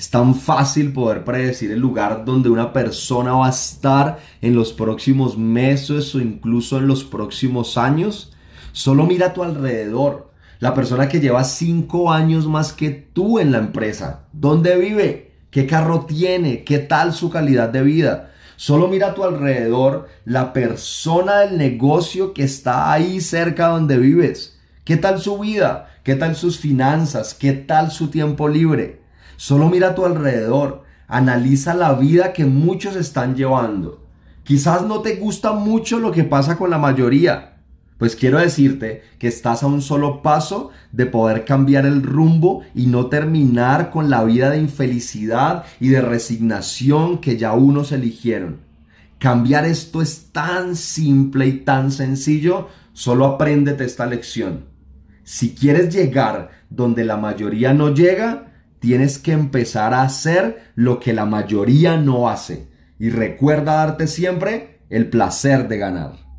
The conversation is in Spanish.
Es tan fácil poder predecir el lugar donde una persona va a estar en los próximos meses o incluso en los próximos años. Solo mira a tu alrededor. La persona que lleva cinco años más que tú en la empresa. ¿Dónde vive? ¿Qué carro tiene? ¿Qué tal su calidad de vida? Solo mira a tu alrededor la persona del negocio que está ahí cerca donde vives. ¿Qué tal su vida? ¿Qué tal sus finanzas? ¿Qué tal su tiempo libre? Solo mira a tu alrededor, analiza la vida que muchos están llevando. Quizás no te gusta mucho lo que pasa con la mayoría, pues quiero decirte que estás a un solo paso de poder cambiar el rumbo y no terminar con la vida de infelicidad y de resignación que ya unos eligieron. Cambiar esto es tan simple y tan sencillo, solo apréndete esta lección. Si quieres llegar donde la mayoría no llega, tienes que empezar a hacer lo que la mayoría no hace. Y recuerda darte siempre el placer de ganar.